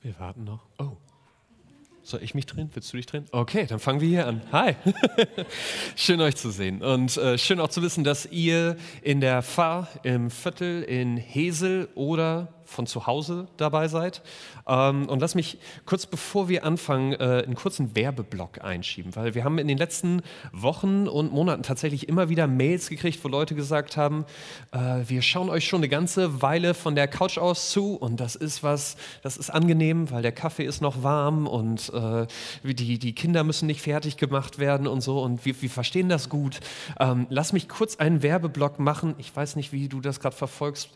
Wir warten noch. Oh. Soll ich mich drehen? Willst du dich drehen? Okay, dann fangen wir hier an. Hi. schön euch zu sehen und äh, schön auch zu wissen, dass ihr in der Fahr im Viertel in Hesel oder von zu Hause dabei seid. Ähm, und lass mich kurz bevor wir anfangen, äh, einen kurzen Werbeblock einschieben, weil wir haben in den letzten Wochen und Monaten tatsächlich immer wieder Mails gekriegt, wo Leute gesagt haben, äh, wir schauen euch schon eine ganze Weile von der Couch aus zu und das ist was, das ist angenehm, weil der Kaffee ist noch warm und äh, die, die Kinder müssen nicht fertig gemacht werden und so und wir, wir verstehen das gut. Ähm, lass mich kurz einen Werbeblock machen. Ich weiß nicht, wie du das gerade verfolgst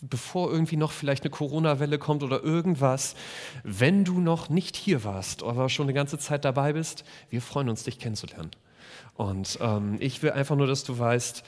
bevor irgendwie noch vielleicht eine Corona-Welle kommt oder irgendwas, wenn du noch nicht hier warst, aber schon eine ganze Zeit dabei bist, wir freuen uns, dich kennenzulernen. Und ähm, ich will einfach nur, dass du weißt,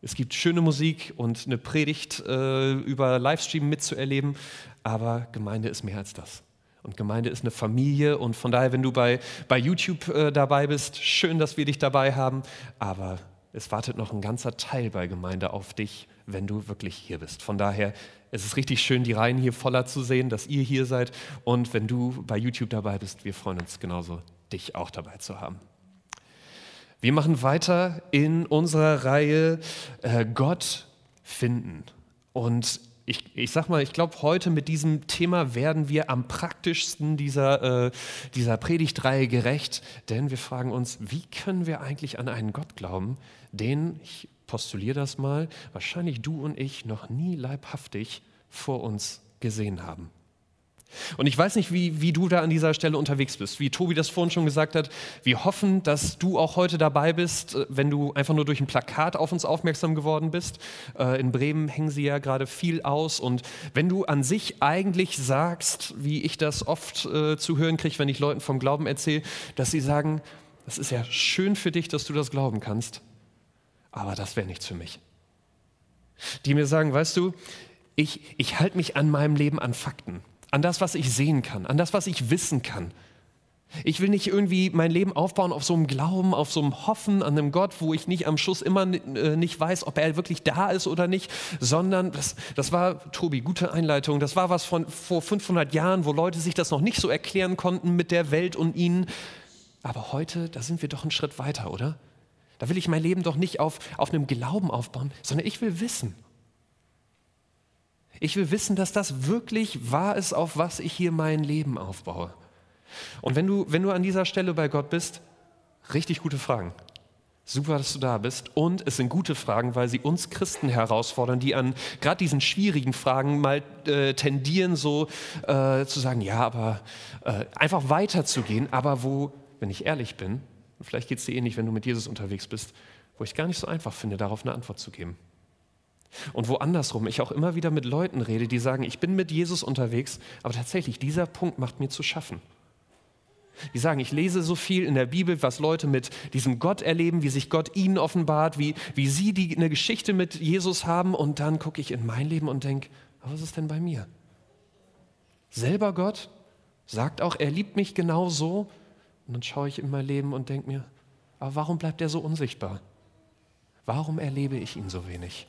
es gibt schöne Musik und eine Predigt äh, über Livestream mitzuerleben, aber Gemeinde ist mehr als das. Und Gemeinde ist eine Familie und von daher, wenn du bei, bei YouTube äh, dabei bist, schön, dass wir dich dabei haben, aber es wartet noch ein ganzer Teil bei Gemeinde auf dich wenn du wirklich hier bist. Von daher es ist richtig schön, die Reihen hier voller zu sehen, dass ihr hier seid. Und wenn du bei YouTube dabei bist, wir freuen uns genauso, dich auch dabei zu haben. Wir machen weiter in unserer Reihe äh, Gott finden. Und ich, ich sag mal, ich glaube, heute mit diesem Thema werden wir am praktischsten dieser, äh, dieser Predigtreihe gerecht, denn wir fragen uns, wie können wir eigentlich an einen Gott glauben, den, ich postuliere das mal, wahrscheinlich du und ich noch nie leibhaftig vor uns gesehen haben. Und ich weiß nicht, wie, wie du da an dieser Stelle unterwegs bist. Wie Tobi das vorhin schon gesagt hat, wir hoffen, dass du auch heute dabei bist, äh, wenn du einfach nur durch ein Plakat auf uns aufmerksam geworden bist. Äh, in Bremen hängen sie ja gerade viel aus. Und wenn du an sich eigentlich sagst, wie ich das oft äh, zu hören kriege, wenn ich Leuten vom Glauben erzähle, dass sie sagen, das ist ja schön für dich, dass du das glauben kannst, aber das wäre nichts für mich. Die mir sagen, weißt du, ich, ich halte mich an meinem Leben an Fakten, an das, was ich sehen kann, an das, was ich wissen kann. Ich will nicht irgendwie mein Leben aufbauen auf so einem Glauben, auf so einem Hoffen an einem Gott, wo ich nicht am Schluss immer äh, nicht weiß, ob er wirklich da ist oder nicht, sondern das, das war, Tobi, gute Einleitung, das war was von vor 500 Jahren, wo Leute sich das noch nicht so erklären konnten mit der Welt und ihnen. Aber heute, da sind wir doch einen Schritt weiter, oder? Da will ich mein Leben doch nicht auf, auf einem Glauben aufbauen, sondern ich will wissen. Ich will wissen, dass das wirklich wahr ist, auf was ich hier mein Leben aufbaue. Und wenn du, wenn du an dieser Stelle bei Gott bist, richtig gute Fragen. Super, dass du da bist. Und es sind gute Fragen, weil sie uns Christen herausfordern, die an gerade diesen schwierigen Fragen mal äh, tendieren, so äh, zu sagen, ja, aber äh, einfach weiterzugehen, aber wo, wenn ich ehrlich bin, vielleicht geht es dir ähnlich, wenn du mit Jesus unterwegs bist, wo ich gar nicht so einfach finde, darauf eine Antwort zu geben. Und wo andersrum ich auch immer wieder mit Leuten rede, die sagen, ich bin mit Jesus unterwegs, aber tatsächlich dieser Punkt macht mir zu schaffen. Die sagen, ich lese so viel in der Bibel, was Leute mit diesem Gott erleben, wie sich Gott ihnen offenbart, wie, wie sie die, eine Geschichte mit Jesus haben und dann gucke ich in mein Leben und denke, was ist denn bei mir? Selber Gott sagt auch, er liebt mich genau so, und dann schaue ich in mein Leben und denke mir, aber warum bleibt er so unsichtbar? Warum erlebe ich ihn so wenig?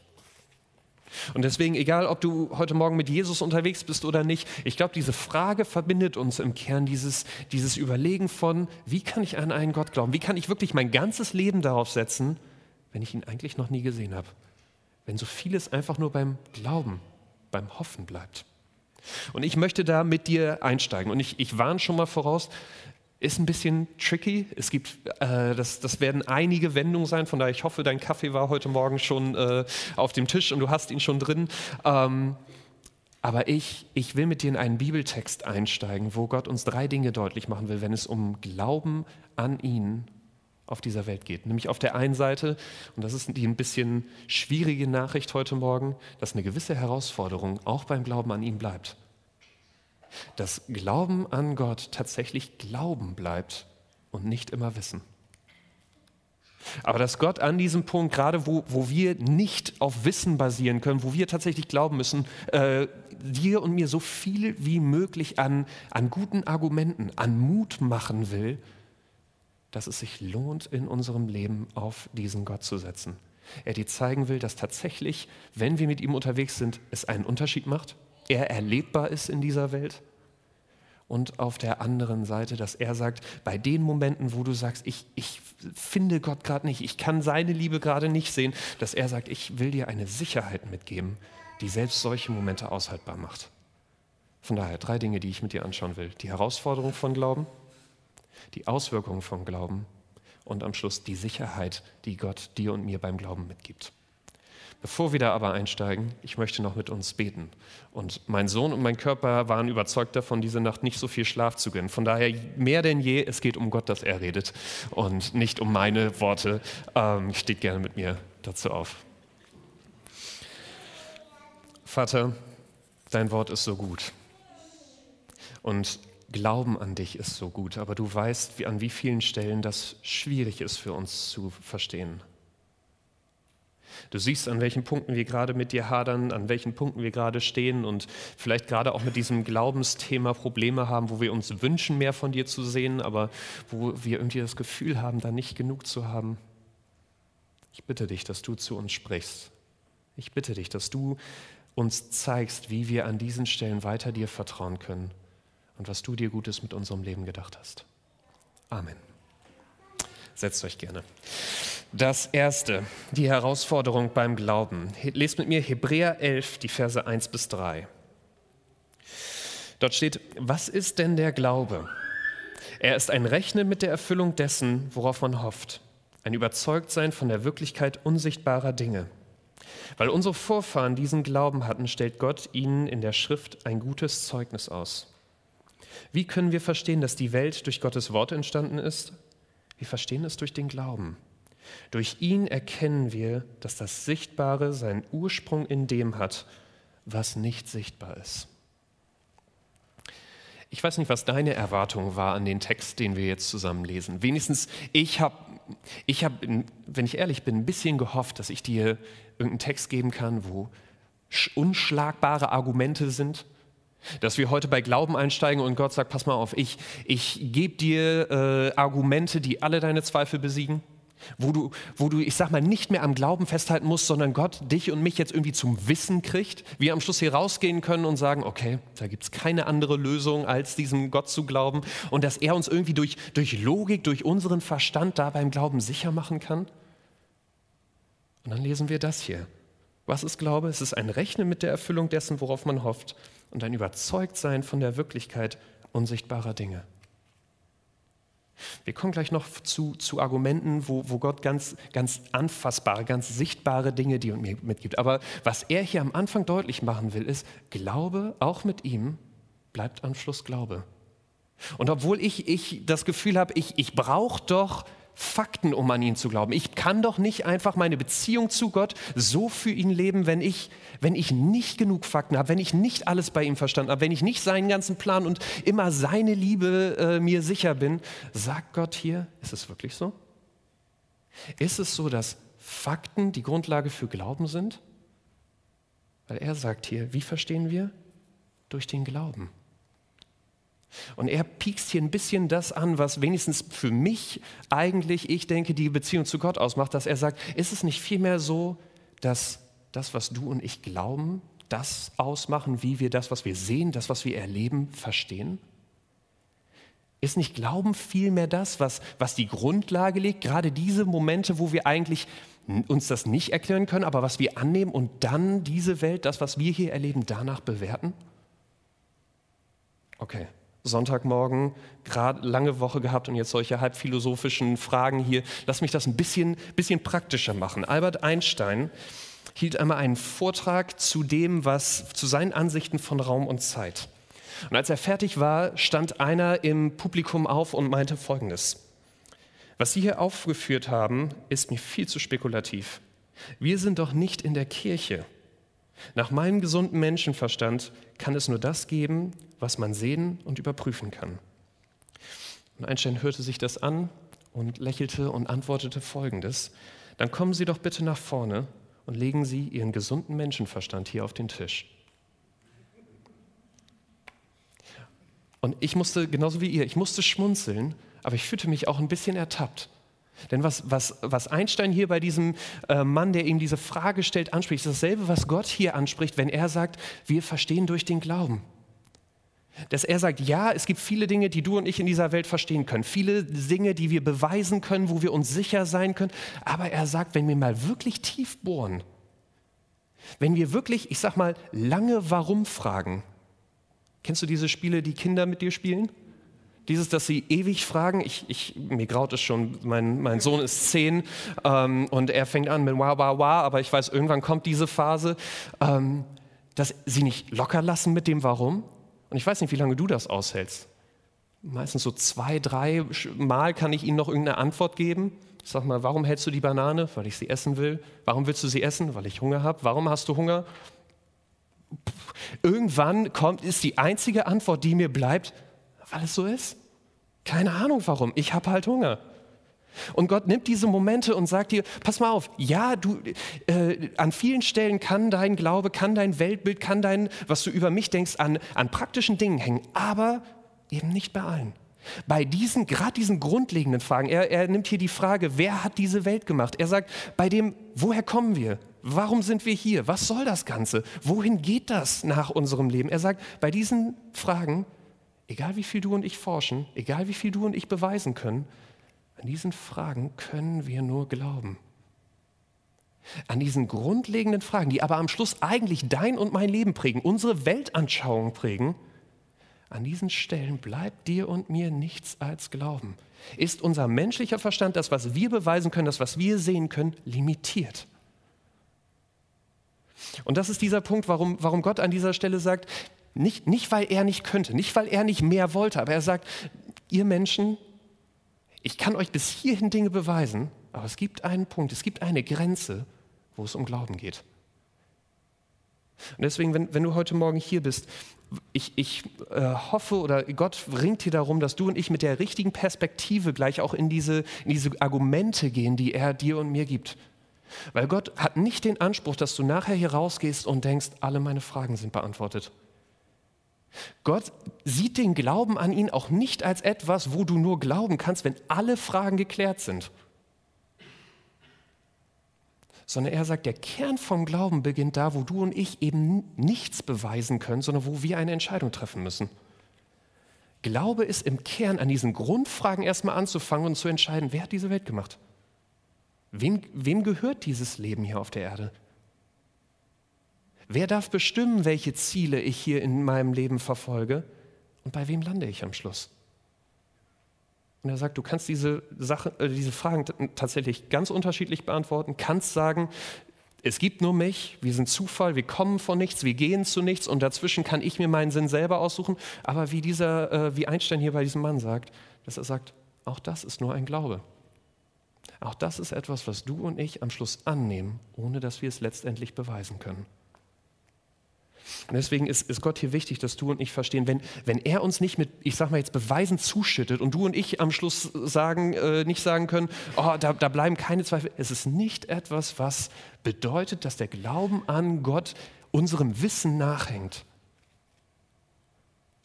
Und deswegen, egal ob du heute Morgen mit Jesus unterwegs bist oder nicht, ich glaube, diese Frage verbindet uns im Kern, dieses, dieses Überlegen von, wie kann ich an einen Gott glauben? Wie kann ich wirklich mein ganzes Leben darauf setzen, wenn ich ihn eigentlich noch nie gesehen habe? Wenn so vieles einfach nur beim Glauben, beim Hoffen bleibt. Und ich möchte da mit dir einsteigen. Und ich, ich warne schon mal voraus, ist ein bisschen tricky. Es gibt, äh, das, das werden einige Wendungen sein, von daher ich hoffe, dein Kaffee war heute Morgen schon äh, auf dem Tisch und du hast ihn schon drin. Ähm, aber ich, ich will mit dir in einen Bibeltext einsteigen, wo Gott uns drei Dinge deutlich machen will, wenn es um Glauben an ihn auf dieser Welt geht. Nämlich auf der einen Seite, und das ist die ein bisschen schwierige Nachricht heute Morgen, dass eine gewisse Herausforderung auch beim Glauben an ihn bleibt dass Glauben an Gott tatsächlich Glauben bleibt und nicht immer Wissen. Aber dass Gott an diesem Punkt, gerade wo, wo wir nicht auf Wissen basieren können, wo wir tatsächlich glauben müssen, äh, dir und mir so viel wie möglich an, an guten Argumenten, an Mut machen will, dass es sich lohnt, in unserem Leben auf diesen Gott zu setzen. Er dir zeigen will, dass tatsächlich, wenn wir mit ihm unterwegs sind, es einen Unterschied macht er erlebbar ist in dieser Welt und auf der anderen Seite, dass er sagt, bei den Momenten, wo du sagst, ich, ich finde Gott gerade nicht, ich kann seine Liebe gerade nicht sehen, dass er sagt, ich will dir eine Sicherheit mitgeben, die selbst solche Momente aushaltbar macht. Von daher drei Dinge, die ich mit dir anschauen will. Die Herausforderung von Glauben, die Auswirkungen vom Glauben und am Schluss die Sicherheit, die Gott dir und mir beim Glauben mitgibt. Bevor wir da aber einsteigen, ich möchte noch mit uns beten. Und mein Sohn und mein Körper waren überzeugt davon, diese Nacht nicht so viel Schlaf zu gönnen. Von daher mehr denn je, es geht um Gott, dass er redet und nicht um meine Worte. Ähm, steht gerne mit mir dazu auf. Vater, dein Wort ist so gut. Und Glauben an dich ist so gut, aber du weißt, wie, an wie vielen Stellen das schwierig ist für uns zu verstehen. Du siehst, an welchen Punkten wir gerade mit dir hadern, an welchen Punkten wir gerade stehen und vielleicht gerade auch mit diesem Glaubensthema Probleme haben, wo wir uns wünschen, mehr von dir zu sehen, aber wo wir irgendwie das Gefühl haben, da nicht genug zu haben. Ich bitte dich, dass du zu uns sprichst. Ich bitte dich, dass du uns zeigst, wie wir an diesen Stellen weiter dir vertrauen können und was du dir Gutes mit unserem Leben gedacht hast. Amen. Setzt euch gerne. Das erste, die Herausforderung beim Glauben. Lest mit mir Hebräer 11, die Verse 1 bis 3. Dort steht, was ist denn der Glaube? Er ist ein Rechnen mit der Erfüllung dessen, worauf man hofft. Ein Überzeugtsein von der Wirklichkeit unsichtbarer Dinge. Weil unsere Vorfahren diesen Glauben hatten, stellt Gott ihnen in der Schrift ein gutes Zeugnis aus. Wie können wir verstehen, dass die Welt durch Gottes Wort entstanden ist? Wir verstehen es durch den Glauben. Durch ihn erkennen wir, dass das Sichtbare seinen Ursprung in dem hat, was nicht sichtbar ist. Ich weiß nicht, was deine Erwartung war an den Text, den wir jetzt zusammen lesen. Wenigstens ich habe, ich hab, wenn ich ehrlich bin, ein bisschen gehofft, dass ich dir irgendeinen Text geben kann, wo unschlagbare Argumente sind, dass wir heute bei Glauben einsteigen und Gott sagt, pass mal auf, ich, ich gebe dir äh, Argumente, die alle deine Zweifel besiegen wo du, wo du, ich sag mal, nicht mehr am Glauben festhalten musst, sondern Gott dich und mich jetzt irgendwie zum Wissen kriegt, wir am Schluss hier rausgehen können und sagen, okay, da gibt es keine andere Lösung, als diesem Gott zu glauben und dass er uns irgendwie durch, durch Logik, durch unseren Verstand da beim Glauben sicher machen kann. Und dann lesen wir das hier. Was ist Glaube? Es ist ein Rechnen mit der Erfüllung dessen, worauf man hofft und ein Überzeugtsein von der Wirklichkeit unsichtbarer Dinge. Wir kommen gleich noch zu, zu Argumenten, wo, wo Gott ganz, ganz anfassbare, ganz sichtbare Dinge die mir mitgibt. Aber was er hier am Anfang deutlich machen will, ist, Glaube, auch mit ihm, bleibt am Schluss Glaube. Und obwohl ich, ich das Gefühl habe, ich, ich brauche doch Fakten, um an ihn zu glauben. Ich kann doch nicht einfach meine Beziehung zu Gott so für ihn leben, wenn ich, wenn ich nicht genug Fakten habe, wenn ich nicht alles bei ihm verstanden habe, wenn ich nicht seinen ganzen Plan und immer seine Liebe äh, mir sicher bin. Sagt Gott hier, ist es wirklich so? Ist es so, dass Fakten die Grundlage für Glauben sind? Weil er sagt hier, wie verstehen wir? Durch den Glauben. Und er piekst hier ein bisschen das an, was wenigstens für mich eigentlich, ich denke, die Beziehung zu Gott ausmacht, dass er sagt, ist es nicht vielmehr so, dass das, was du und ich glauben, das ausmachen, wie wir das, was wir sehen, das, was wir erleben, verstehen? Ist nicht Glauben vielmehr das, was, was die Grundlage legt, gerade diese Momente, wo wir eigentlich uns das nicht erklären können, aber was wir annehmen und dann diese Welt, das, was wir hier erleben, danach bewerten? Okay. Sonntagmorgen, gerade lange Woche gehabt und jetzt solche halbphilosophischen Fragen hier. Lass mich das ein bisschen, bisschen praktischer machen. Albert Einstein hielt einmal einen Vortrag zu dem, was zu seinen Ansichten von Raum und Zeit. Und als er fertig war, stand einer im Publikum auf und meinte Folgendes. Was Sie hier aufgeführt haben, ist mir viel zu spekulativ. Wir sind doch nicht in der Kirche. Nach meinem gesunden Menschenverstand kann es nur das geben, was man sehen und überprüfen kann. Und Einstein hörte sich das an und lächelte und antwortete Folgendes. Dann kommen Sie doch bitte nach vorne und legen Sie Ihren gesunden Menschenverstand hier auf den Tisch. Und ich musste, genauso wie ihr, ich musste schmunzeln, aber ich fühlte mich auch ein bisschen ertappt. Denn was, was, was Einstein hier bei diesem äh, Mann, der ihm diese Frage stellt, anspricht, ist dasselbe, was Gott hier anspricht, wenn er sagt, wir verstehen durch den Glauben. Dass er sagt, ja, es gibt viele Dinge, die du und ich in dieser Welt verstehen können, viele Dinge, die wir beweisen können, wo wir uns sicher sein können. Aber er sagt, wenn wir mal wirklich tief bohren, wenn wir wirklich, ich sag mal, lange Warum fragen. Kennst du diese Spiele, die Kinder mit dir spielen? Dieses, dass sie ewig fragen, ich, ich, mir graut es schon, mein, mein Sohn ist zehn ähm, und er fängt an mit wow, wow, wow, aber ich weiß, irgendwann kommt diese Phase, ähm, dass sie nicht locker lassen mit dem Warum. Und ich weiß nicht, wie lange du das aushältst. Meistens so zwei, drei Mal kann ich ihnen noch irgendeine Antwort geben. Sag mal, warum hältst du die Banane? Weil ich sie essen will. Warum willst du sie essen? Weil ich Hunger habe. Warum hast du Hunger? Irgendwann kommt, ist die einzige Antwort, die mir bleibt, weil es so ist. Keine Ahnung warum. Ich habe halt Hunger. Und Gott nimmt diese Momente und sagt dir, pass mal auf, ja, du, äh, an vielen Stellen kann dein Glaube, kann dein Weltbild, kann dein, was du über mich denkst, an, an praktischen Dingen hängen, aber eben nicht bei allen. Bei diesen, gerade diesen grundlegenden Fragen, er, er nimmt hier die Frage, wer hat diese Welt gemacht? Er sagt, bei dem, woher kommen wir? Warum sind wir hier? Was soll das Ganze? Wohin geht das nach unserem Leben? Er sagt, bei diesen Fragen, egal wie viel du und ich forschen, egal wie viel du und ich beweisen können, an diesen Fragen können wir nur glauben. An diesen grundlegenden Fragen, die aber am Schluss eigentlich dein und mein Leben prägen, unsere Weltanschauung prägen, an diesen Stellen bleibt dir und mir nichts als Glauben. Ist unser menschlicher Verstand, das, was wir beweisen können, das, was wir sehen können, limitiert? Und das ist dieser Punkt, warum, warum Gott an dieser Stelle sagt, nicht, nicht weil er nicht könnte, nicht weil er nicht mehr wollte, aber er sagt, ihr Menschen, ich kann euch bis hierhin Dinge beweisen, aber es gibt einen Punkt, es gibt eine Grenze, wo es um Glauben geht. Und deswegen, wenn, wenn du heute Morgen hier bist, ich, ich äh, hoffe oder Gott ringt hier darum, dass du und ich mit der richtigen Perspektive gleich auch in diese, in diese Argumente gehen, die er dir und mir gibt. Weil Gott hat nicht den Anspruch, dass du nachher hier rausgehst und denkst, alle meine Fragen sind beantwortet. Gott sieht den Glauben an ihn auch nicht als etwas, wo du nur glauben kannst, wenn alle Fragen geklärt sind sondern er sagt, der Kern vom Glauben beginnt da, wo du und ich eben nichts beweisen können, sondern wo wir eine Entscheidung treffen müssen. Glaube ist im Kern an diesen Grundfragen erstmal anzufangen und zu entscheiden, wer hat diese Welt gemacht? Wem, wem gehört dieses Leben hier auf der Erde? Wer darf bestimmen, welche Ziele ich hier in meinem Leben verfolge? Und bei wem lande ich am Schluss? Und er sagt, du kannst diese, Sache, äh, diese Fragen tatsächlich ganz unterschiedlich beantworten, kannst sagen, es gibt nur mich, wir sind Zufall, wir kommen von nichts, wir gehen zu nichts und dazwischen kann ich mir meinen Sinn selber aussuchen. Aber wie, dieser, äh, wie Einstein hier bei diesem Mann sagt, dass er sagt, auch das ist nur ein Glaube. Auch das ist etwas, was du und ich am Schluss annehmen, ohne dass wir es letztendlich beweisen können. Und deswegen ist, ist, Gott hier wichtig, dass du und ich verstehen, wenn, wenn er uns nicht mit, ich sag mal jetzt, Beweisen zuschüttet und du und ich am Schluss sagen, äh, nicht sagen können, oh, da, da bleiben keine Zweifel. Es ist nicht etwas, was bedeutet, dass der Glauben an Gott unserem Wissen nachhängt,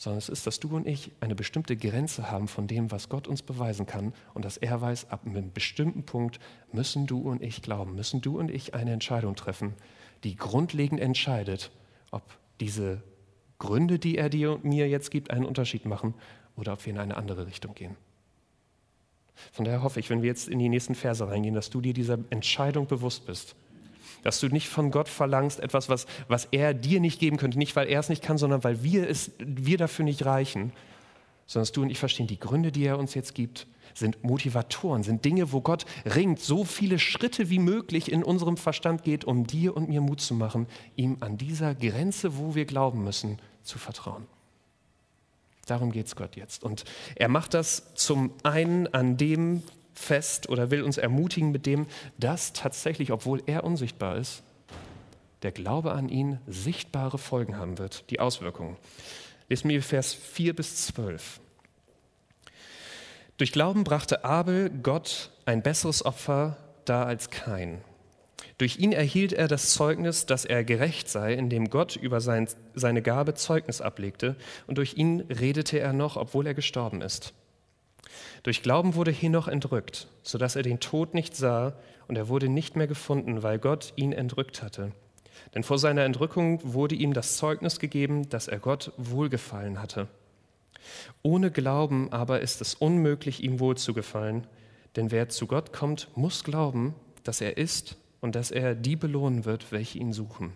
sondern es ist, dass du und ich eine bestimmte Grenze haben von dem, was Gott uns beweisen kann und dass er weiß, ab einem bestimmten Punkt müssen du und ich glauben, müssen du und ich eine Entscheidung treffen, die grundlegend entscheidet, ob diese Gründe, die er dir und mir jetzt gibt, einen Unterschied machen oder ob wir in eine andere Richtung gehen. Von daher hoffe ich, wenn wir jetzt in die nächsten Verse reingehen, dass du dir dieser Entscheidung bewusst bist. Dass du nicht von Gott verlangst, etwas, was, was er dir nicht geben könnte, nicht weil er es nicht kann, sondern weil wir, es, wir dafür nicht reichen, sondern dass du und ich verstehen, die Gründe, die er uns jetzt gibt, sind Motivatoren, sind Dinge, wo Gott ringt, so viele Schritte wie möglich in unserem Verstand geht, um dir und mir Mut zu machen, ihm an dieser Grenze, wo wir glauben müssen, zu vertrauen. Darum geht es Gott jetzt. Und er macht das zum einen an dem fest oder will uns ermutigen mit dem, dass tatsächlich, obwohl er unsichtbar ist, der Glaube an ihn sichtbare Folgen haben wird, die Auswirkungen. Lesen wir Vers 4 bis 12. Durch Glauben brachte Abel Gott ein besseres Opfer dar als kein. Durch ihn erhielt er das Zeugnis, dass er gerecht sei, indem Gott über sein, seine Gabe Zeugnis ablegte, und durch ihn redete er noch, obwohl er gestorben ist. Durch Glauben wurde Henoch entrückt, sodass er den Tod nicht sah, und er wurde nicht mehr gefunden, weil Gott ihn entrückt hatte. Denn vor seiner Entrückung wurde ihm das Zeugnis gegeben, dass er Gott wohlgefallen hatte. Ohne Glauben aber ist es unmöglich, ihm wohlzugefallen, denn wer zu Gott kommt, muss glauben, dass er ist und dass er die belohnen wird, welche ihn suchen.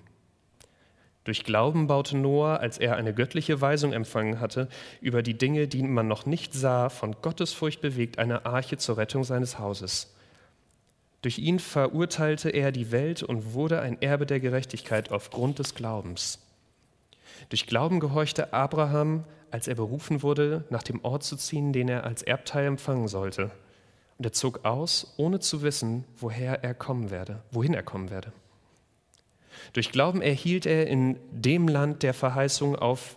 Durch Glauben baute Noah, als er eine göttliche Weisung empfangen hatte, über die Dinge, die man noch nicht sah, von Gottesfurcht bewegt, eine Arche zur Rettung seines Hauses. Durch ihn verurteilte er die Welt und wurde ein Erbe der Gerechtigkeit aufgrund des Glaubens. Durch Glauben gehorchte Abraham, als er berufen wurde, nach dem Ort zu ziehen, den er als Erbteil empfangen sollte. Und er zog aus, ohne zu wissen, woher er kommen werde, wohin er kommen werde. Durch Glauben erhielt er in dem Land der Verheißung auf,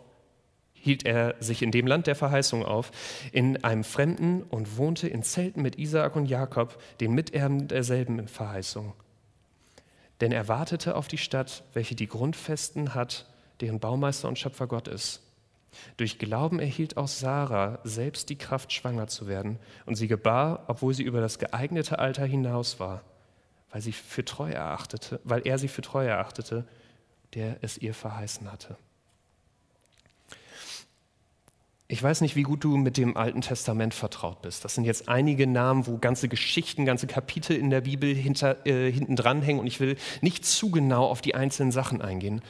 hielt er sich in dem Land der Verheißung auf, in einem Fremden und wohnte in Zelten mit Isaak und Jakob, den Miterben derselben Verheißung. Denn er wartete auf die Stadt, welche die Grundfesten hat, deren Baumeister und Schöpfer Gott ist. Durch Glauben erhielt auch Sarah selbst die Kraft, schwanger zu werden, und sie gebar, obwohl sie über das geeignete Alter hinaus war, weil, sie für treu erachtete, weil er sie für treu erachtete, der es ihr verheißen hatte. Ich weiß nicht, wie gut du mit dem Alten Testament vertraut bist. Das sind jetzt einige Namen, wo ganze Geschichten, ganze Kapitel in der Bibel hinter, äh, hinten dranhängen und ich will nicht zu genau auf die einzelnen Sachen eingehen.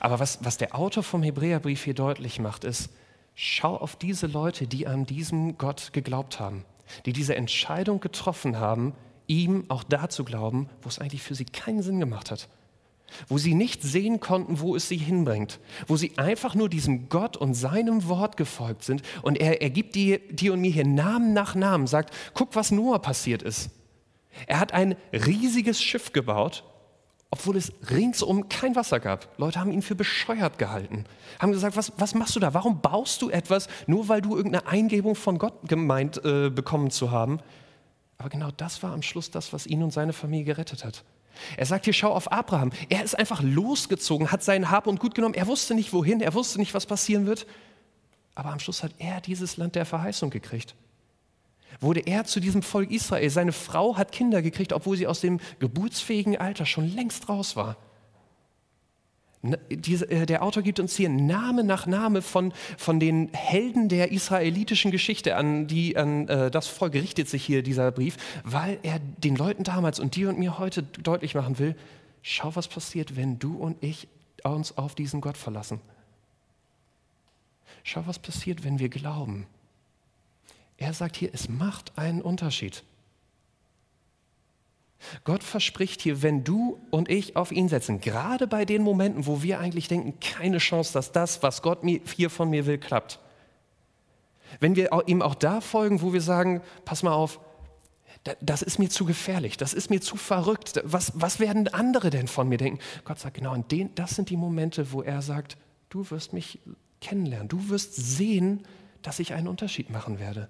Aber was, was der Autor vom Hebräerbrief hier deutlich macht, ist, schau auf diese Leute, die an diesem Gott geglaubt haben, die diese Entscheidung getroffen haben, ihm auch da zu glauben, wo es eigentlich für sie keinen Sinn gemacht hat wo sie nicht sehen konnten, wo es sie hinbringt, wo sie einfach nur diesem Gott und seinem Wort gefolgt sind. Und er, er gibt dir, dir und mir hier Namen nach Namen, sagt, guck, was Noah passiert ist. Er hat ein riesiges Schiff gebaut, obwohl es ringsum kein Wasser gab. Leute haben ihn für bescheuert gehalten, haben gesagt, was, was machst du da? Warum baust du etwas, nur weil du irgendeine Eingebung von Gott gemeint äh, bekommen zu haben? Aber genau das war am Schluss das, was ihn und seine Familie gerettet hat. Er sagt hier, schau auf Abraham. Er ist einfach losgezogen, hat sein Hab und Gut genommen. Er wusste nicht wohin, er wusste nicht, was passieren wird. Aber am Schluss hat er dieses Land der Verheißung gekriegt. Wurde er zu diesem Volk Israel. Seine Frau hat Kinder gekriegt, obwohl sie aus dem geburtsfähigen Alter schon längst raus war. Äh, der Autor gibt uns hier Name nach Name von, von den Helden der israelitischen Geschichte, an die an äh, das Volk richtet sich hier dieser Brief, weil er den Leuten damals und dir und mir heute deutlich machen will, schau, was passiert, wenn du und ich uns auf diesen Gott verlassen. Schau, was passiert, wenn wir glauben. Er sagt hier, es macht einen Unterschied. Gott verspricht hier, wenn du und ich auf ihn setzen, gerade bei den Momenten, wo wir eigentlich denken, keine Chance, dass das, was Gott hier von mir will, klappt. Wenn wir ihm auch da folgen, wo wir sagen, pass mal auf, das ist mir zu gefährlich, das ist mir zu verrückt, was, was werden andere denn von mir denken? Gott sagt, genau, den, das sind die Momente, wo er sagt, du wirst mich kennenlernen, du wirst sehen, dass ich einen Unterschied machen werde.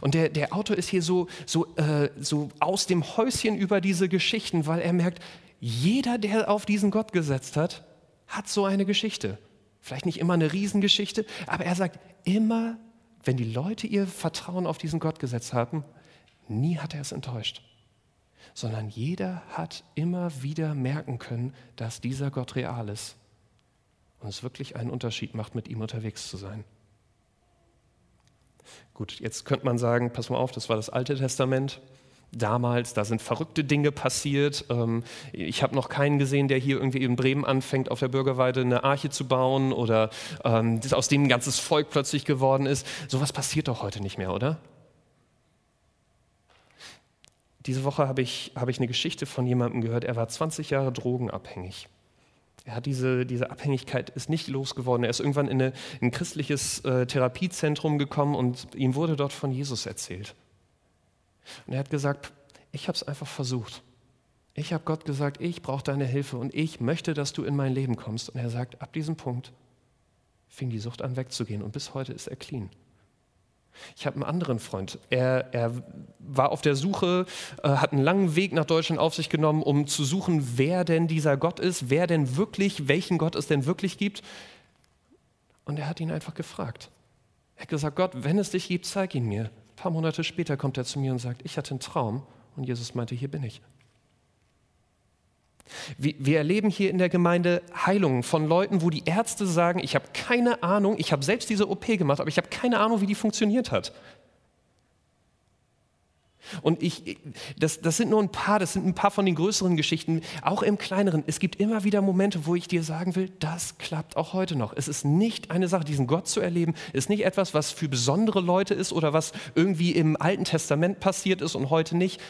Und der, der Autor ist hier so, so, äh, so aus dem Häuschen über diese Geschichten, weil er merkt, jeder, der auf diesen Gott gesetzt hat, hat so eine Geschichte. Vielleicht nicht immer eine Riesengeschichte, aber er sagt, immer, wenn die Leute ihr Vertrauen auf diesen Gott gesetzt haben, nie hat er es enttäuscht. Sondern jeder hat immer wieder merken können, dass dieser Gott real ist und es wirklich einen Unterschied macht, mit ihm unterwegs zu sein. Gut, jetzt könnte man sagen, pass mal auf, das war das Alte Testament. Damals, da sind verrückte Dinge passiert. Ähm, ich habe noch keinen gesehen, der hier irgendwie in Bremen anfängt, auf der Bürgerweide eine Arche zu bauen oder ähm, aus dem ein ganzes Volk plötzlich geworden ist. Sowas passiert doch heute nicht mehr, oder? Diese Woche habe ich, hab ich eine Geschichte von jemandem gehört, er war 20 Jahre drogenabhängig. Er hat diese, diese Abhängigkeit ist nicht losgeworden. Er ist irgendwann in, eine, in ein christliches äh, Therapiezentrum gekommen und ihm wurde dort von Jesus erzählt. Und er hat gesagt, ich habe es einfach versucht. Ich habe Gott gesagt, ich brauche deine Hilfe und ich möchte, dass du in mein Leben kommst. Und er sagt, ab diesem Punkt fing die Sucht an wegzugehen und bis heute ist er clean. Ich habe einen anderen Freund. Er, er, war auf der Suche, äh, hat einen langen Weg nach Deutschland auf sich genommen, um zu suchen, wer denn dieser Gott ist, wer denn wirklich, welchen Gott es denn wirklich gibt. Und er hat ihn einfach gefragt. Er hat gesagt, Gott, wenn es dich gibt, zeig ihn mir. Ein paar Monate später kommt er zu mir und sagt, ich hatte einen Traum. Und Jesus meinte, hier bin ich. Wir erleben hier in der Gemeinde Heilungen von Leuten, wo die Ärzte sagen, ich habe keine Ahnung, ich habe selbst diese OP gemacht, aber ich habe keine Ahnung, wie die funktioniert hat. Und ich, das, das sind nur ein paar, das sind ein paar von den größeren Geschichten, auch im kleineren. Es gibt immer wieder Momente, wo ich dir sagen will, das klappt auch heute noch. Es ist nicht eine Sache, diesen Gott zu erleben, ist nicht etwas, was für besondere Leute ist oder was irgendwie im Alten Testament passiert ist und heute nicht.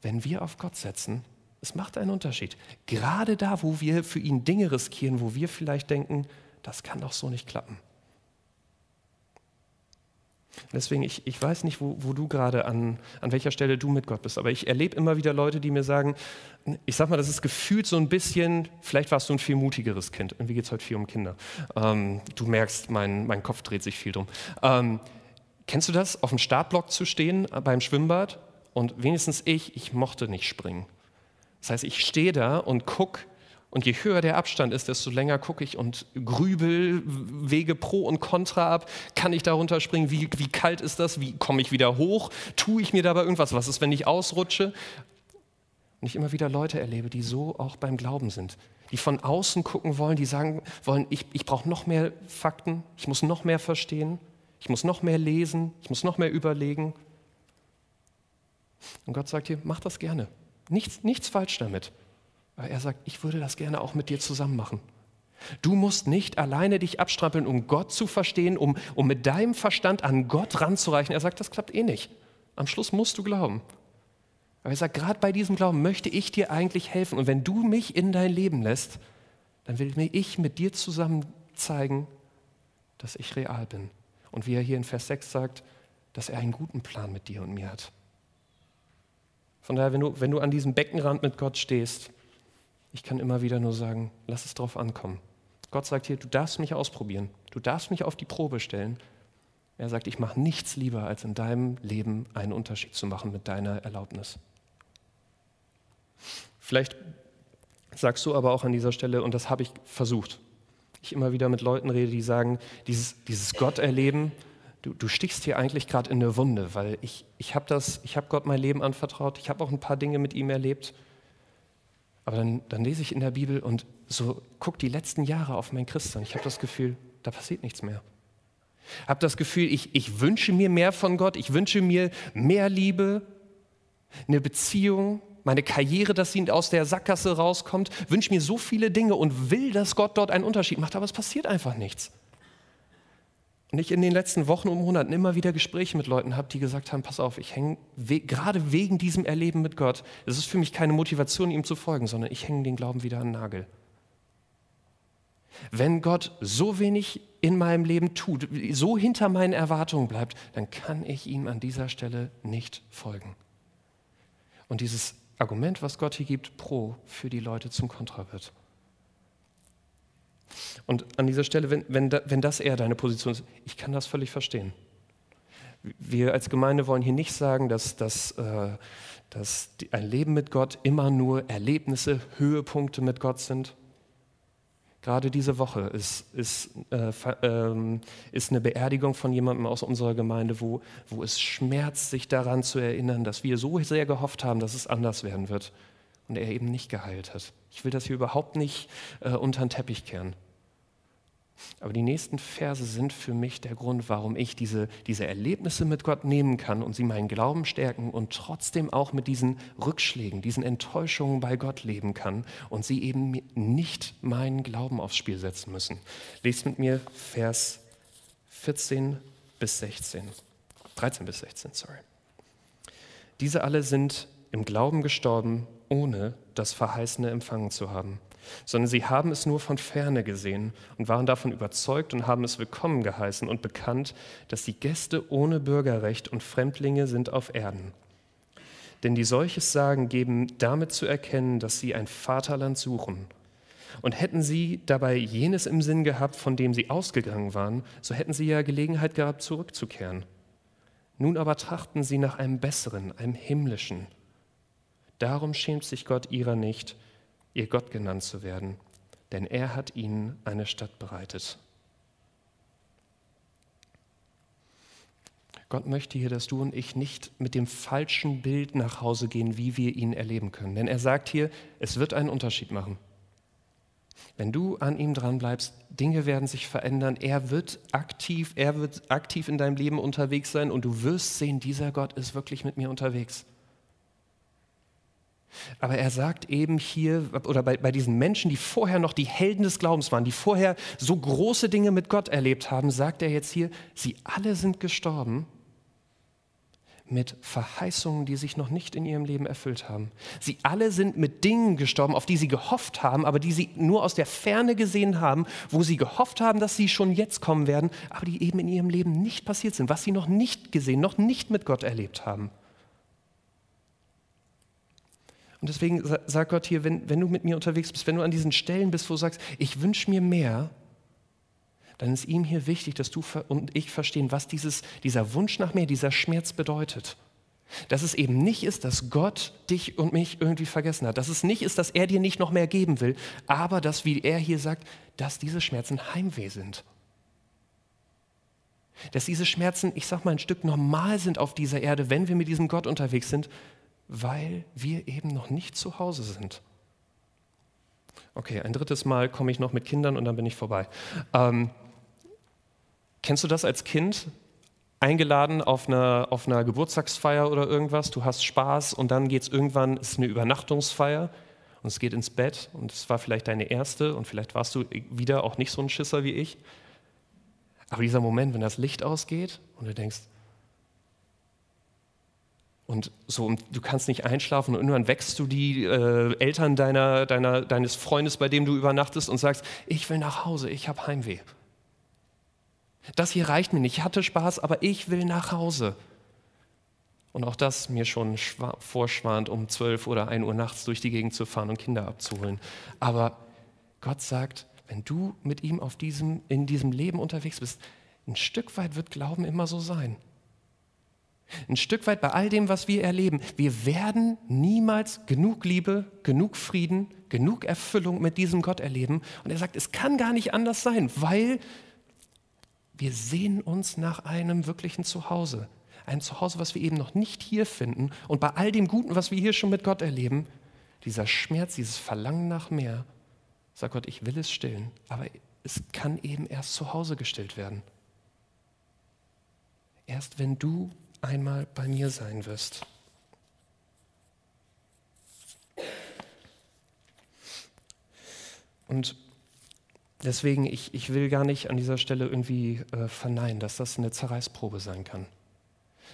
Wenn wir auf Gott setzen, es macht einen Unterschied. Gerade da, wo wir für ihn Dinge riskieren, wo wir vielleicht denken, das kann doch so nicht klappen. Deswegen, ich, ich weiß nicht, wo, wo du gerade an, an welcher Stelle du mit Gott bist, aber ich erlebe immer wieder Leute, die mir sagen, ich sag mal, das ist gefühlt so ein bisschen, vielleicht warst du ein viel mutigeres Kind. Irgendwie geht es heute viel um Kinder. Ähm, du merkst, mein, mein Kopf dreht sich viel drum. Ähm, kennst du das, auf dem Startblock zu stehen beim Schwimmbad? Und wenigstens ich, ich mochte nicht springen. Das heißt, ich stehe da und gucke und je höher der Abstand ist, desto länger gucke ich und grübel, wege Pro und Contra ab. Kann ich da runterspringen? Wie, wie kalt ist das? Wie komme ich wieder hoch? Tue ich mir dabei irgendwas? Was ist, wenn ich ausrutsche? Und ich immer wieder Leute erlebe, die so auch beim Glauben sind. Die von außen gucken wollen, die sagen wollen, ich, ich brauche noch mehr Fakten, ich muss noch mehr verstehen, ich muss noch mehr lesen, ich muss noch mehr überlegen. Und Gott sagt dir, mach das gerne. Nichts, nichts falsch damit. Weil er sagt, ich würde das gerne auch mit dir zusammen machen. Du musst nicht alleine dich abstrampeln, um Gott zu verstehen, um, um mit deinem Verstand an Gott ranzureichen. Er sagt, das klappt eh nicht. Am Schluss musst du glauben. Aber er sagt, gerade bei diesem Glauben möchte ich dir eigentlich helfen. Und wenn du mich in dein Leben lässt, dann will ich mit dir zusammen zeigen, dass ich real bin. Und wie er hier in Vers 6 sagt, dass er einen guten Plan mit dir und mir hat. Von daher, wenn du, wenn du an diesem Beckenrand mit Gott stehst, ich kann immer wieder nur sagen, lass es drauf ankommen. Gott sagt hier, du darfst mich ausprobieren, du darfst mich auf die Probe stellen. Er sagt, ich mache nichts lieber, als in deinem Leben einen Unterschied zu machen mit deiner Erlaubnis. Vielleicht sagst du aber auch an dieser Stelle, und das habe ich versucht, ich immer wieder mit Leuten rede, die sagen, dieses, dieses Gott erleben, du, du stichst hier eigentlich gerade in eine Wunde, weil ich, ich habe hab Gott mein Leben anvertraut, ich habe auch ein paar Dinge mit ihm erlebt aber dann, dann lese ich in der Bibel und so guck die letzten Jahre auf mein Christsein. Ich habe das Gefühl, da passiert nichts mehr. Ich habe das Gefühl, ich, ich wünsche mir mehr von Gott, ich wünsche mir mehr Liebe, eine Beziehung, meine Karriere, dass sie aus der Sackgasse rauskommt, wünsche mir so viele Dinge und will, dass Gott dort einen Unterschied macht, aber es passiert einfach nichts. Und ich in den letzten Wochen und Monaten immer wieder Gespräche mit Leuten habe, die gesagt haben, pass auf, ich hänge we gerade wegen diesem Erleben mit Gott, es ist für mich keine Motivation, ihm zu folgen, sondern ich hänge den Glauben wieder an den Nagel. Wenn Gott so wenig in meinem Leben tut, so hinter meinen Erwartungen bleibt, dann kann ich ihm an dieser Stelle nicht folgen. Und dieses Argument, was Gott hier gibt, pro für die Leute zum Kontra wird. Und an dieser Stelle, wenn, wenn, wenn das eher deine Position ist, ich kann das völlig verstehen. Wir als Gemeinde wollen hier nicht sagen, dass, dass, äh, dass ein Leben mit Gott immer nur Erlebnisse, Höhepunkte mit Gott sind. Gerade diese Woche ist, ist, äh, äh, ist eine Beerdigung von jemandem aus unserer Gemeinde, wo, wo es schmerzt, sich daran zu erinnern, dass wir so sehr gehofft haben, dass es anders werden wird und er eben nicht geheilt hat. Ich will das hier überhaupt nicht äh, unter den Teppich kehren. Aber die nächsten Verse sind für mich der Grund, warum ich diese, diese Erlebnisse mit Gott nehmen kann und sie meinen Glauben stärken und trotzdem auch mit diesen Rückschlägen, diesen Enttäuschungen bei Gott leben kann und sie eben nicht meinen Glauben aufs Spiel setzen müssen. Lest mit mir Vers 14 bis 16. 13 bis 16, sorry. Diese alle sind im Glauben gestorben ohne das Verheißene empfangen zu haben, sondern sie haben es nur von ferne gesehen und waren davon überzeugt und haben es willkommen geheißen und bekannt, dass die Gäste ohne Bürgerrecht und Fremdlinge sind auf Erden. Denn die solches sagen, geben damit zu erkennen, dass sie ein Vaterland suchen. Und hätten sie dabei jenes im Sinn gehabt, von dem sie ausgegangen waren, so hätten sie ja Gelegenheit gehabt, zurückzukehren. Nun aber trachten sie nach einem besseren, einem himmlischen. Darum schämt sich Gott ihrer nicht, ihr Gott genannt zu werden, denn er hat ihnen eine Stadt bereitet. Gott möchte hier, dass du und ich nicht mit dem falschen Bild nach Hause gehen, wie wir ihn erleben können. Denn er sagt hier, es wird einen Unterschied machen. Wenn du an ihm dran bleibst, Dinge werden sich verändern. Er wird aktiv, er wird aktiv in deinem Leben unterwegs sein und du wirst sehen, dieser Gott ist wirklich mit mir unterwegs. Aber er sagt eben hier, oder bei, bei diesen Menschen, die vorher noch die Helden des Glaubens waren, die vorher so große Dinge mit Gott erlebt haben, sagt er jetzt hier, sie alle sind gestorben mit Verheißungen, die sich noch nicht in ihrem Leben erfüllt haben. Sie alle sind mit Dingen gestorben, auf die sie gehofft haben, aber die sie nur aus der Ferne gesehen haben, wo sie gehofft haben, dass sie schon jetzt kommen werden, aber die eben in ihrem Leben nicht passiert sind, was sie noch nicht gesehen, noch nicht mit Gott erlebt haben. Und deswegen sagt Gott hier, wenn, wenn du mit mir unterwegs bist, wenn du an diesen Stellen bist, wo du sagst, ich wünsche mir mehr, dann ist ihm hier wichtig, dass du und ich verstehen, was dieses, dieser Wunsch nach mehr, dieser Schmerz bedeutet. Dass es eben nicht ist, dass Gott dich und mich irgendwie vergessen hat. Dass es nicht ist, dass er dir nicht noch mehr geben will, aber dass, wie er hier sagt, dass diese Schmerzen Heimweh sind. Dass diese Schmerzen, ich sag mal, ein Stück normal sind auf dieser Erde, wenn wir mit diesem Gott unterwegs sind, weil wir eben noch nicht zu Hause sind. Okay, ein drittes Mal komme ich noch mit Kindern und dann bin ich vorbei. Ähm, Kennst du das als Kind? Eingeladen auf einer, auf einer Geburtstagsfeier oder irgendwas, du hast Spaß und dann geht es irgendwann, es ist eine Übernachtungsfeier und es geht ins Bett und es war vielleicht deine erste und vielleicht warst du wieder auch nicht so ein Schisser wie ich. Aber dieser Moment, wenn das Licht ausgeht und du denkst, und so, du kannst nicht einschlafen und irgendwann wächst du die äh, Eltern deiner, deiner, deines Freundes, bei dem du übernachtest und sagst, ich will nach Hause, ich habe Heimweh. Das hier reicht mir nicht. Ich hatte Spaß, aber ich will nach Hause. Und auch das mir schon vorschwant, um 12 oder 1 Uhr nachts durch die Gegend zu fahren und Kinder abzuholen. Aber Gott sagt, wenn du mit ihm auf diesem, in diesem Leben unterwegs bist, ein Stück weit wird Glauben immer so sein. Ein Stück weit bei all dem, was wir erleben. Wir werden niemals genug Liebe, genug Frieden, genug Erfüllung mit diesem Gott erleben. Und er sagt, es kann gar nicht anders sein, weil wir sehen uns nach einem wirklichen Zuhause. Ein Zuhause, was wir eben noch nicht hier finden. Und bei all dem Guten, was wir hier schon mit Gott erleben, dieser Schmerz, dieses Verlangen nach mehr, sagt Gott, ich will es stillen, aber es kann eben erst zu Hause gestillt werden. Erst wenn du einmal bei mir sein wirst. Und Deswegen, ich, ich will gar nicht an dieser Stelle irgendwie äh, verneinen, dass das eine Zerreißprobe sein kann.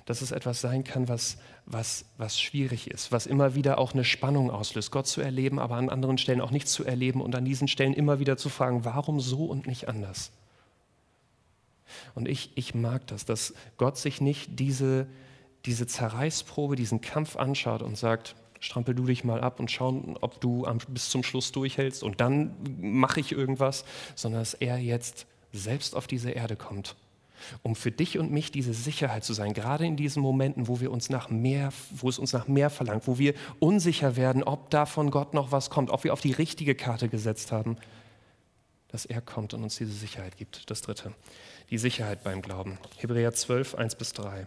Dass es etwas sein kann, was, was, was schwierig ist, was immer wieder auch eine Spannung auslöst, Gott zu erleben, aber an anderen Stellen auch nicht zu erleben und an diesen Stellen immer wieder zu fragen, warum so und nicht anders. Und ich, ich mag das, dass Gott sich nicht diese, diese Zerreißprobe, diesen Kampf anschaut und sagt, strampel du dich mal ab und schau, ob du bis zum Schluss durchhältst und dann mache ich irgendwas, sondern dass er jetzt selbst auf diese Erde kommt, um für dich und mich diese Sicherheit zu sein, gerade in diesen Momenten, wo wir uns nach mehr, wo es uns nach mehr verlangt, wo wir unsicher werden, ob da von Gott noch was kommt, ob wir auf die richtige Karte gesetzt haben, dass er kommt und uns diese Sicherheit gibt. Das dritte, die Sicherheit beim Glauben. Hebräer 12, 1 bis 3.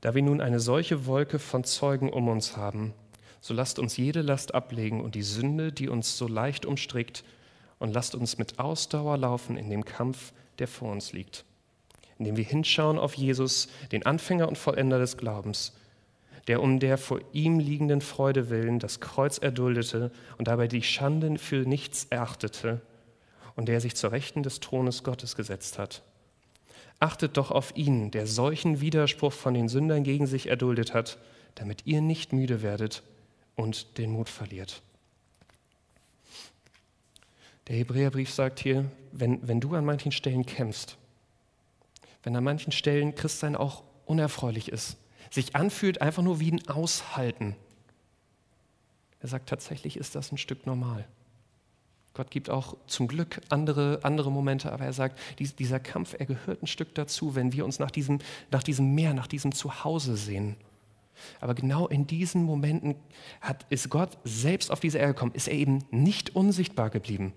Da wir nun eine solche Wolke von Zeugen um uns haben, so lasst uns jede Last ablegen und die Sünde, die uns so leicht umstrickt, und lasst uns mit Ausdauer laufen in dem Kampf, der vor uns liegt, indem wir hinschauen auf Jesus, den Anfänger und Vollender des Glaubens, der um der vor ihm liegenden Freude willen das Kreuz erduldete und dabei die Schande für nichts erachtete und der sich zur Rechten des Thrones Gottes gesetzt hat Achtet doch auf ihn, der solchen Widerspruch von den Sündern gegen sich erduldet hat, damit ihr nicht müde werdet und den Mut verliert. Der Hebräerbrief sagt hier, wenn, wenn du an manchen Stellen kämpfst, wenn an manchen Stellen Christsein auch unerfreulich ist, sich anfühlt einfach nur wie ein Aushalten, er sagt, tatsächlich ist das ein Stück normal. Gott gibt auch zum Glück andere, andere Momente, aber er sagt, dies, dieser Kampf, er gehört ein Stück dazu, wenn wir uns nach diesem, nach diesem Meer, nach diesem Zuhause sehen. Aber genau in diesen Momenten hat, ist Gott selbst auf diese Erde gekommen, ist er eben nicht unsichtbar geblieben.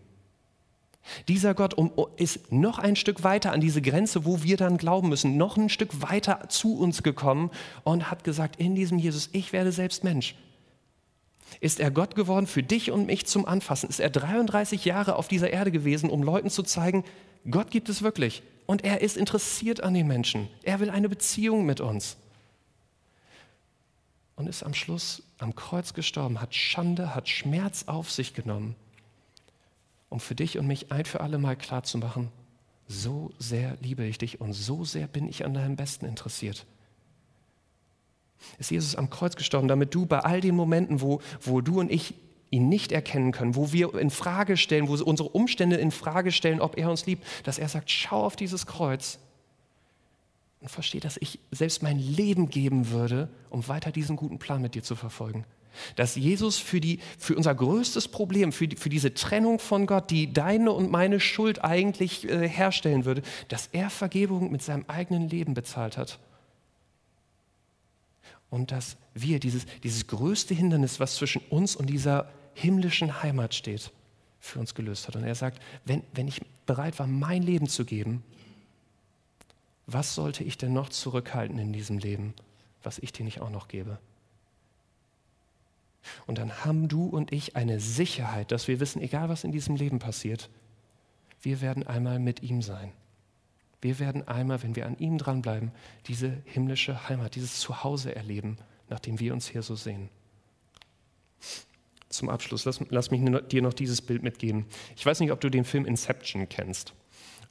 Dieser Gott ist noch ein Stück weiter an diese Grenze, wo wir dann glauben müssen, noch ein Stück weiter zu uns gekommen und hat gesagt, in diesem Jesus, ich werde selbst Mensch. Ist er Gott geworden für dich und mich zum Anfassen? Ist er 33 Jahre auf dieser Erde gewesen, um Leuten zu zeigen, Gott gibt es wirklich. Und er ist interessiert an den Menschen. Er will eine Beziehung mit uns. Und ist am Schluss am Kreuz gestorben, hat Schande, hat Schmerz auf sich genommen, um für dich und mich ein für alle Mal klarzumachen, so sehr liebe ich dich und so sehr bin ich an deinem Besten interessiert ist Jesus am Kreuz gestorben, damit du bei all den Momenten, wo, wo du und ich ihn nicht erkennen können, wo wir in Frage stellen, wo unsere Umstände in Frage stellen, ob er uns liebt, dass er sagt, schau auf dieses Kreuz und versteh, dass ich selbst mein Leben geben würde, um weiter diesen guten Plan mit dir zu verfolgen. Dass Jesus für, die, für unser größtes Problem, für, die, für diese Trennung von Gott, die deine und meine Schuld eigentlich äh, herstellen würde, dass er Vergebung mit seinem eigenen Leben bezahlt hat und dass wir dieses, dieses größte Hindernis, was zwischen uns und dieser himmlischen Heimat steht, für uns gelöst hat. Und er sagt, wenn, wenn ich bereit war, mein Leben zu geben, was sollte ich denn noch zurückhalten in diesem Leben, was ich dir nicht auch noch gebe? Und dann haben du und ich eine Sicherheit, dass wir wissen, egal was in diesem Leben passiert, wir werden einmal mit ihm sein. Wir werden einmal, wenn wir an ihm dranbleiben, diese himmlische Heimat, dieses Zuhause erleben, nachdem wir uns hier so sehen. Zum Abschluss, lass, lass mich dir noch dieses Bild mitgeben. Ich weiß nicht, ob du den Film Inception kennst.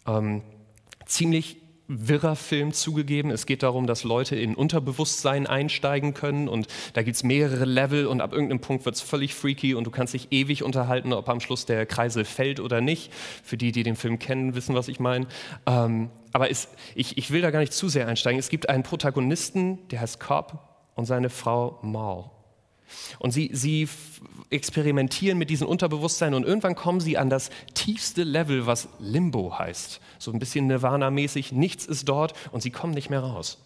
Ähm, ziemlich wirrer Film zugegeben. Es geht darum, dass Leute in Unterbewusstsein einsteigen können und da gibt es mehrere Level und ab irgendeinem Punkt wird es völlig freaky und du kannst dich ewig unterhalten, ob am Schluss der Kreisel fällt oder nicht. Für die, die den Film kennen, wissen, was ich meine. Ähm, aber es, ich, ich will da gar nicht zu sehr einsteigen. Es gibt einen Protagonisten, der heißt Cobb und seine Frau Mal. Und sie, sie experimentieren mit diesem Unterbewusstsein und irgendwann kommen sie an das tiefste Level, was Limbo heißt. So ein bisschen Nirvana-mäßig, nichts ist dort und sie kommen nicht mehr raus.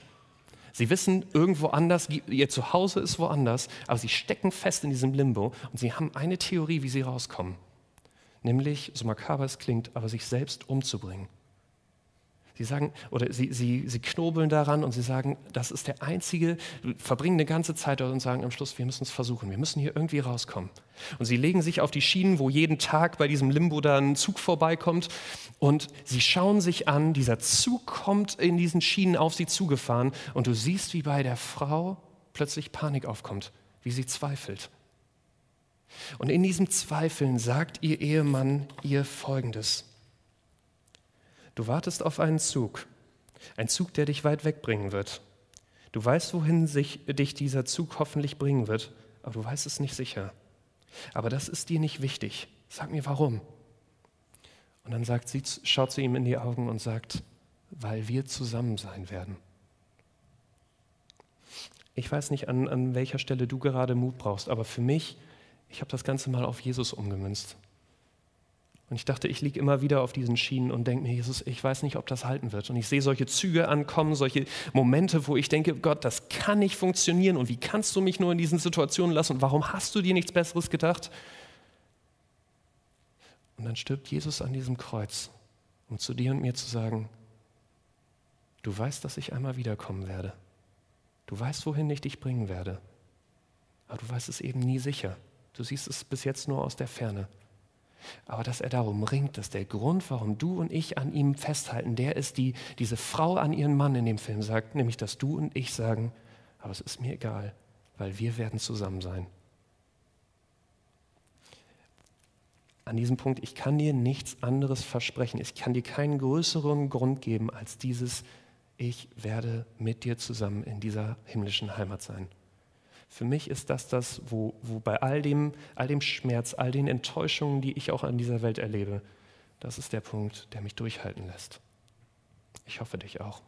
Sie wissen, irgendwo anders, ihr Zuhause ist woanders, aber sie stecken fest in diesem Limbo und sie haben eine Theorie, wie sie rauskommen. Nämlich, so makaber es klingt, aber sich selbst umzubringen. Sie sagen, oder sie, sie, sie knobeln daran und sie sagen, das ist der einzige, verbringen eine ganze Zeit dort und sagen am Schluss, wir müssen es versuchen, wir müssen hier irgendwie rauskommen. Und sie legen sich auf die Schienen, wo jeden Tag bei diesem Limbo da ein Zug vorbeikommt und sie schauen sich an, dieser Zug kommt in diesen Schienen auf sie zugefahren und du siehst, wie bei der Frau plötzlich Panik aufkommt, wie sie zweifelt. Und in diesem Zweifeln sagt ihr Ehemann ihr Folgendes. Du wartest auf einen Zug, ein Zug, der dich weit wegbringen wird. Du weißt, wohin sich, dich dieser Zug hoffentlich bringen wird, aber du weißt es nicht sicher. Aber das ist dir nicht wichtig. Sag mir warum. Und dann sagt sie, schaut sie ihm in die Augen und sagt, weil wir zusammen sein werden. Ich weiß nicht, an, an welcher Stelle du gerade Mut brauchst, aber für mich, ich habe das Ganze mal auf Jesus umgemünzt. Und ich dachte, ich liege immer wieder auf diesen Schienen und denke mir, Jesus, ich weiß nicht, ob das halten wird. Und ich sehe solche Züge ankommen, solche Momente, wo ich denke, Gott, das kann nicht funktionieren. Und wie kannst du mich nur in diesen Situationen lassen? Und warum hast du dir nichts Besseres gedacht? Und dann stirbt Jesus an diesem Kreuz, um zu dir und mir zu sagen, du weißt, dass ich einmal wiederkommen werde. Du weißt, wohin ich dich bringen werde. Aber du weißt es eben nie sicher. Du siehst es bis jetzt nur aus der Ferne. Aber dass er darum ringt, dass der Grund, warum du und ich an ihm festhalten, der ist, die diese Frau an ihren Mann in dem Film sagt, nämlich, dass du und ich sagen, aber es ist mir egal, weil wir werden zusammen sein. An diesem Punkt, ich kann dir nichts anderes versprechen. Ich kann dir keinen größeren Grund geben als dieses, ich werde mit dir zusammen in dieser himmlischen Heimat sein. Für mich ist das das, wo, wo bei all dem, all dem Schmerz, all den Enttäuschungen, die ich auch an dieser Welt erlebe, das ist der Punkt, der mich durchhalten lässt. Ich hoffe dich auch.